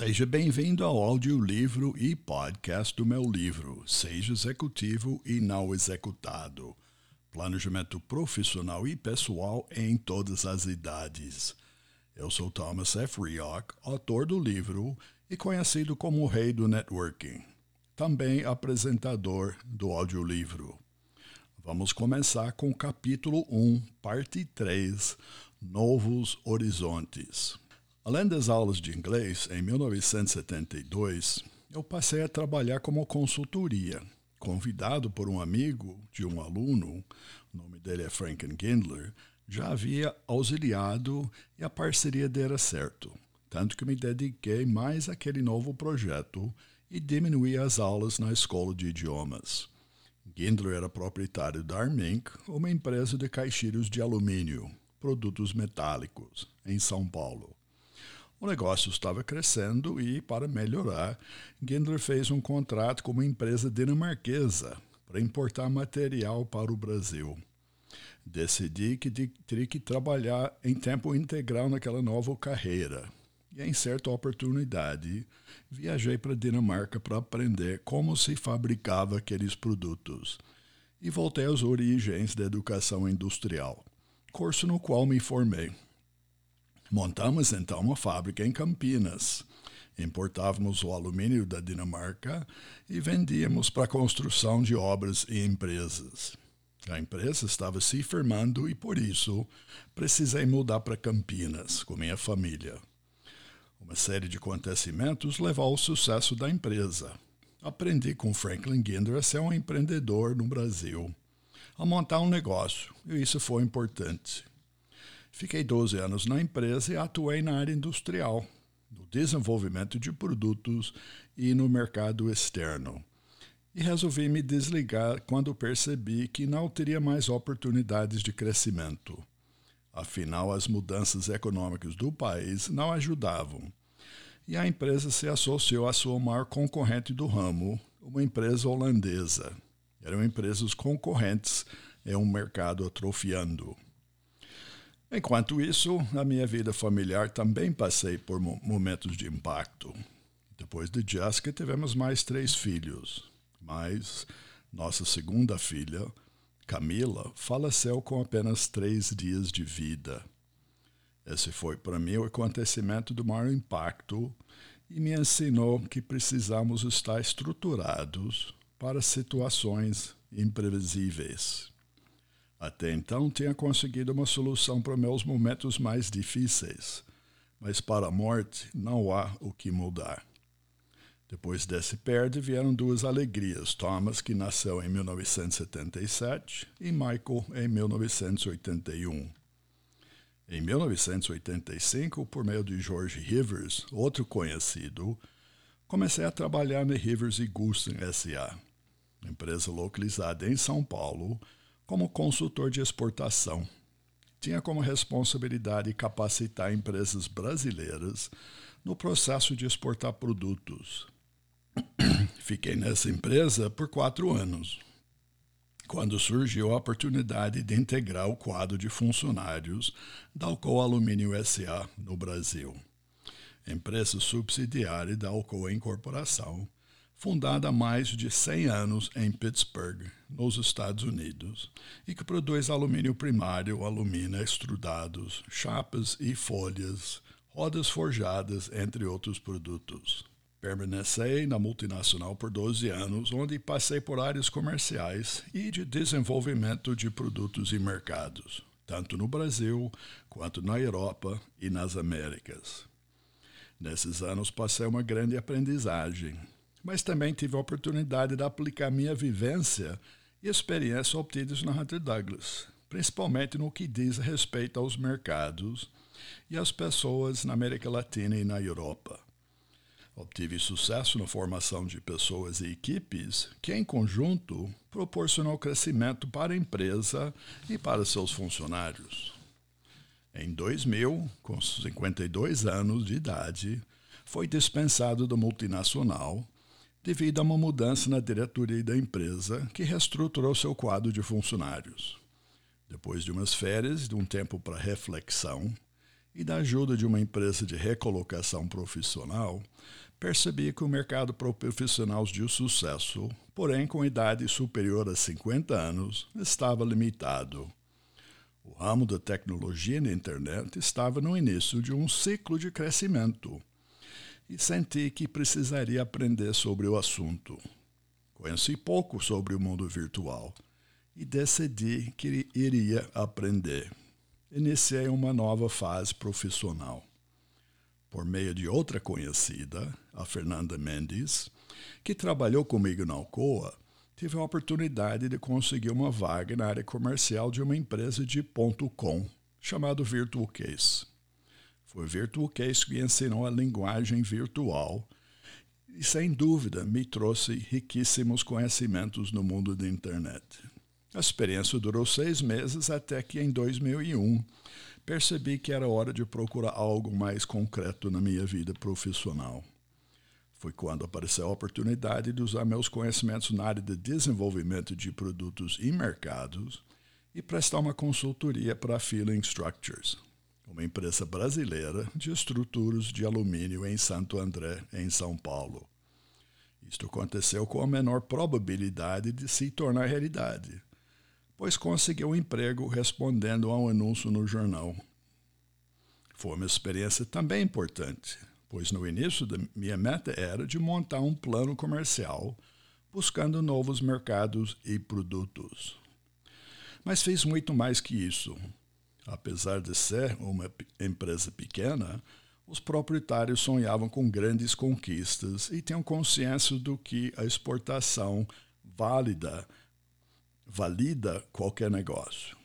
Seja bem-vindo ao audiolivro e podcast do meu livro, Seja Executivo e Não Executado. Planejamento profissional e pessoal em todas as idades. Eu sou Thomas F. Rioch, autor do livro e conhecido como o rei do networking. Também apresentador do audiolivro. Vamos começar com o capítulo 1, parte 3, Novos Horizontes. Além das aulas de inglês, em 1972, eu passei a trabalhar como consultoria, convidado por um amigo de um aluno, o nome dele é Franken Gindler, já havia auxiliado e a parceria dera certo, tanto que me dediquei mais àquele novo projeto e diminuí as aulas na escola de idiomas. Gindler era proprietário da Armink, uma empresa de caixilhos de alumínio, produtos metálicos, em São Paulo. O negócio estava crescendo e, para melhorar, Gendler fez um contrato com uma empresa dinamarquesa para importar material para o Brasil. Decidi que teria que trabalhar em tempo integral naquela nova carreira. E, em certa oportunidade, viajei para a Dinamarca para aprender como se fabricava aqueles produtos. E voltei às origens da educação industrial, curso no qual me formei. Montamos então uma fábrica em Campinas. Importávamos o alumínio da Dinamarca e vendíamos para a construção de obras e empresas. A empresa estava se firmando e, por isso, precisei mudar para Campinas com minha família. Uma série de acontecimentos levou ao sucesso da empresa. Aprendi com Franklin Ginder a ser um empreendedor no Brasil, a montar um negócio, e isso foi importante. Fiquei 12 anos na empresa e atuei na área industrial, no desenvolvimento de produtos e no mercado externo. E resolvi me desligar quando percebi que não teria mais oportunidades de crescimento. Afinal, as mudanças econômicas do país não ajudavam. E a empresa se associou à sua maior concorrente do ramo, uma empresa holandesa. Eram empresas concorrentes em um mercado atrofiando. Enquanto isso, na minha vida familiar também passei por momentos de impacto. Depois de Jessica, tivemos mais três filhos, mas nossa segunda filha, Camila, faleceu com apenas três dias de vida. Esse foi para mim o acontecimento do maior impacto e me ensinou que precisamos estar estruturados para situações imprevisíveis. Até então tinha conseguido uma solução para meus momentos mais difíceis, mas para a morte não há o que mudar. Depois desse perde vieram duas alegrias: Thomas, que nasceu em 1977, e Michael, em 1981. Em 1985, por meio de George Rivers, outro conhecido, comecei a trabalhar na Rivers e Gustin S.A., empresa localizada em São Paulo, como consultor de exportação. Tinha como responsabilidade capacitar empresas brasileiras no processo de exportar produtos. Fiquei nessa empresa por quatro anos, quando surgiu a oportunidade de integrar o quadro de funcionários da Alcoa Alumínio SA no Brasil, empresa subsidiária da Alcoa Incorporação, fundada há mais de 100 anos em Pittsburgh, nos Estados Unidos, e que produz alumínio primário, alumina extrudados, chapas e folhas, rodas forjadas, entre outros produtos. Permaneci na multinacional por 12 anos, onde passei por áreas comerciais e de desenvolvimento de produtos e mercados, tanto no Brasil quanto na Europa e nas Américas. Nesses anos passei uma grande aprendizagem, mas também tive a oportunidade de aplicar minha vivência e experiência obtidas na Hunter Douglas, principalmente no que diz respeito aos mercados e às pessoas na América Latina e na Europa. Obtive sucesso na formação de pessoas e equipes que, em conjunto, proporcionou crescimento para a empresa e para seus funcionários. Em 2000, com 52 anos de idade, foi dispensado da multinacional devido a uma mudança na diretoria da empresa que reestruturou seu quadro de funcionários. Depois de umas férias de um tempo para reflexão, e da ajuda de uma empresa de recolocação profissional, percebi que o mercado para profissionais de sucesso, porém com idade superior a 50 anos, estava limitado. O ramo da tecnologia na internet estava no início de um ciclo de crescimento e senti que precisaria aprender sobre o assunto. Conheci pouco sobre o mundo virtual e decidi que iria aprender. Iniciei uma nova fase profissional. Por meio de outra conhecida, a Fernanda Mendes, que trabalhou comigo na Alcoa, tive a oportunidade de conseguir uma vaga na área comercial de uma empresa de ponto .com, chamado Virtual Case. Foi Virtual Case que ensinou a linguagem virtual e, sem dúvida, me trouxe riquíssimos conhecimentos no mundo da internet. A experiência durou seis meses até que, em 2001, percebi que era hora de procurar algo mais concreto na minha vida profissional. Foi quando apareceu a oportunidade de usar meus conhecimentos na área de desenvolvimento de produtos e mercados e prestar uma consultoria para a Feeling Structures, uma empresa brasileira de estruturas de alumínio em Santo André, em São Paulo. Isto aconteceu com a menor probabilidade de se tornar realidade, pois conseguiu um emprego respondendo a um anúncio no jornal. Foi uma experiência também importante, pois no início minha meta era de montar um plano comercial buscando novos mercados e produtos. Mas fiz muito mais que isso. Apesar de ser uma empresa pequena, os proprietários sonhavam com grandes conquistas e tinham consciência do que a exportação válida valida qualquer negócio.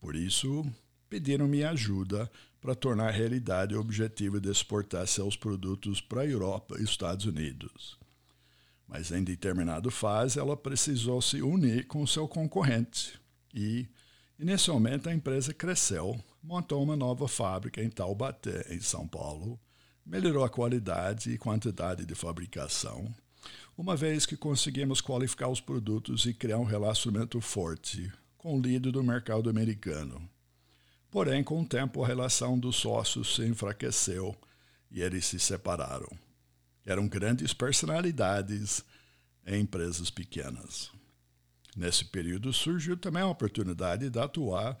Por isso, pediram minha ajuda para tornar realidade o objetivo de exportar seus produtos para a Europa e Estados Unidos. Mas em determinada fase, ela precisou se unir com seu concorrente e, inicialmente, a empresa cresceu, montou uma nova fábrica em Taubaté, em São Paulo, melhorou a qualidade e quantidade de fabricação uma vez que conseguimos qualificar os produtos e criar um relacionamento forte com o líder do mercado americano. Porém, com o tempo, a relação dos sócios se enfraqueceu e eles se separaram. Eram grandes personalidades em empresas pequenas. Nesse período surgiu também a oportunidade de atuar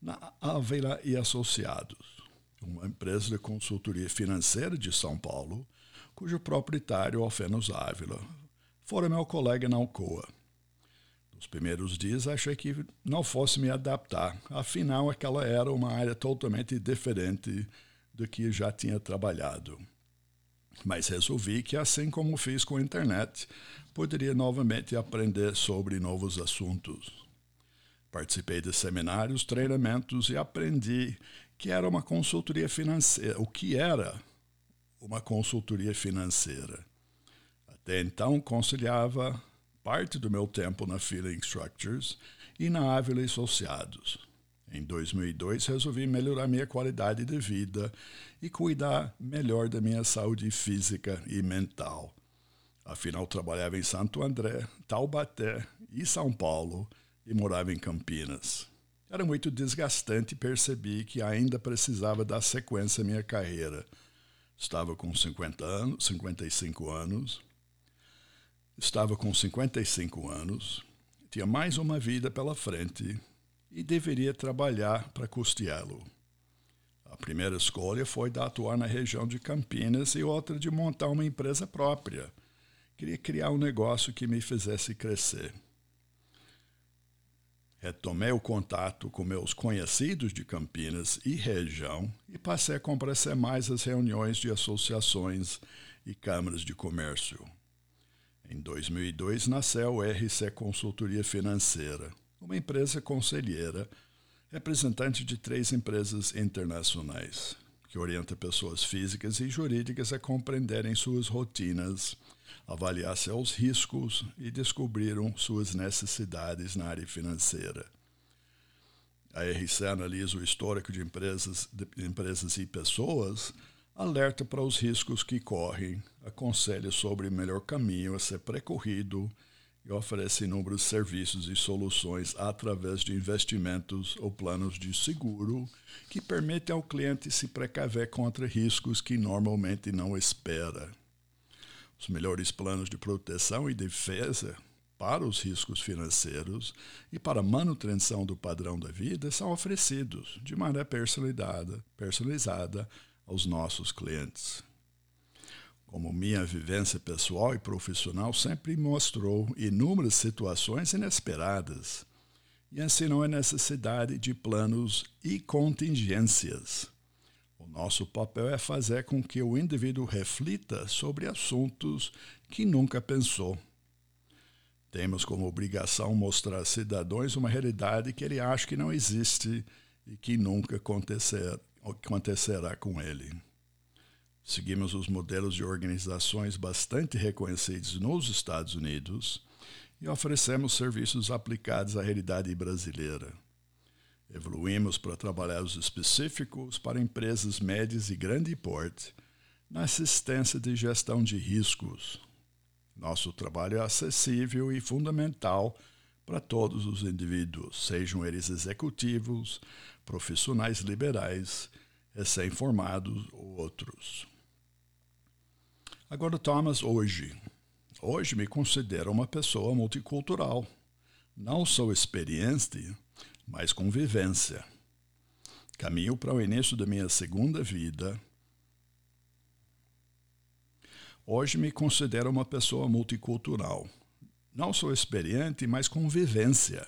na Ávila e Associados, uma empresa de consultoria financeira de São Paulo, cujo proprietário, Alfenos Ávila, fora meu colega na Alcoa. Nos primeiros dias achei que não fosse me adaptar, afinal aquela era uma área totalmente diferente do que já tinha trabalhado. Mas resolvi que, assim como fiz com a internet, poderia novamente aprender sobre novos assuntos. Participei de seminários, treinamentos e aprendi que era uma consultoria financeira, o que era uma consultoria financeira. Até então, conciliava parte do meu tempo na Feeling Structures e na Ávila Associados. Em 2002, resolvi melhorar minha qualidade de vida e cuidar melhor da minha saúde física e mental. Afinal, trabalhava em Santo André, Taubaté e São Paulo e morava em Campinas. Era muito desgastante e percebi que ainda precisava dar sequência à minha carreira – Estava com 50 anos, 55 anos. Estava com 55 anos, tinha mais uma vida pela frente e deveria trabalhar para custeá-lo. A primeira escolha foi de atuar na região de Campinas e outra de montar uma empresa própria. Queria criar um negócio que me fizesse crescer. Retomei o contato com meus conhecidos de Campinas e região e passei a comparecer mais às reuniões de associações e câmaras de comércio. Em 2002 nasceu o RC Consultoria Financeira, uma empresa conselheira, representante de três empresas internacionais, que orienta pessoas físicas e jurídicas a compreenderem suas rotinas avaliar seus riscos e descobriram suas necessidades na área financeira. A RC analisa o histórico de empresas, de empresas e pessoas, alerta para os riscos que correm, aconselha sobre o melhor caminho a ser percorrido e oferece inúmeros serviços e soluções através de investimentos ou planos de seguro que permitem ao cliente se precaver contra riscos que normalmente não espera. Os melhores planos de proteção e defesa para os riscos financeiros e para a manutenção do padrão da vida são oferecidos de maneira personalizada, personalizada aos nossos clientes. Como minha vivência pessoal e profissional sempre mostrou inúmeras situações inesperadas e ensinou a necessidade de planos e contingências. O nosso papel é fazer com que o indivíduo reflita sobre assuntos que nunca pensou temos como obrigação mostrar a cidadãos uma realidade que ele acha que não existe e que nunca acontecer, acontecerá com ele. Seguimos os modelos de organizações bastante reconhecidos nos Estados Unidos e oferecemos serviços aplicados à realidade brasileira. Evoluímos para trabalhos específicos para empresas médias e grande porte na assistência de gestão de riscos, nosso trabalho é acessível e fundamental para todos os indivíduos, sejam eles executivos, profissionais liberais, recém-formados ou outros. Agora, Thomas, hoje. Hoje me considero uma pessoa multicultural. Não sou experiente, mas com vivência. Caminho para o início da minha segunda vida Hoje me considero uma pessoa multicultural. Não sou experiente, mas com vivência.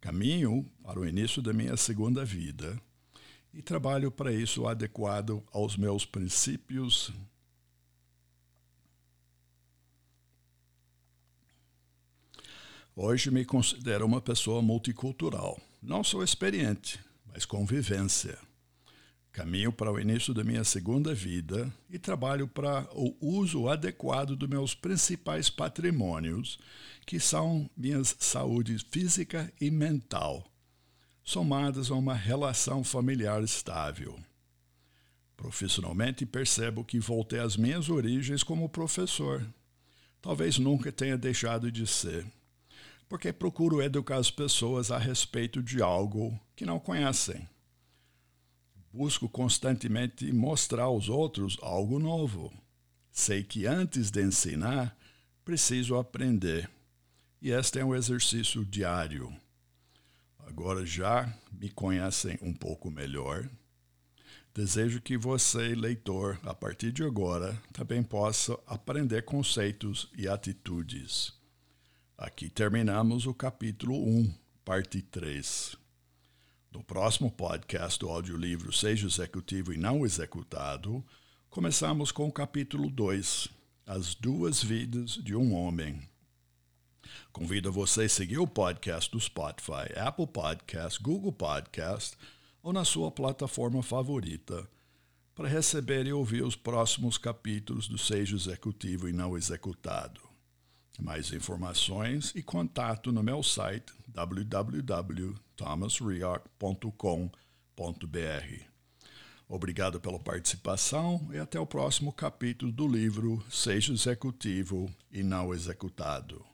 Caminho para o início da minha segunda vida e trabalho para isso adequado aos meus princípios. Hoje me considero uma pessoa multicultural. Não sou experiente, mas com vivência. Caminho para o início da minha segunda vida e trabalho para o uso adequado dos meus principais patrimônios, que são minha saúde física e mental, somadas a uma relação familiar estável. Profissionalmente, percebo que voltei às minhas origens como professor. Talvez nunca tenha deixado de ser, porque procuro educar as pessoas a respeito de algo que não conhecem busco constantemente mostrar aos outros algo novo. Sei que antes de ensinar, preciso aprender. E este é um exercício diário. Agora já me conhecem um pouco melhor. Desejo que você, leitor, a partir de agora, também possa aprender conceitos e atitudes. Aqui terminamos o capítulo 1, parte 3. No próximo podcast do audiolivro Seja Executivo e Não Executado, começamos com o capítulo 2, As Duas Vidas de um Homem. Convido você a seguir o podcast do Spotify, Apple Podcast, Google Podcast ou na sua plataforma favorita para receber e ouvir os próximos capítulos do Seja Executivo e Não Executado. Mais informações e contato no meu site www.thomasrioch.com.br. Obrigado pela participação e até o próximo capítulo do livro Seja Executivo e Não Executado.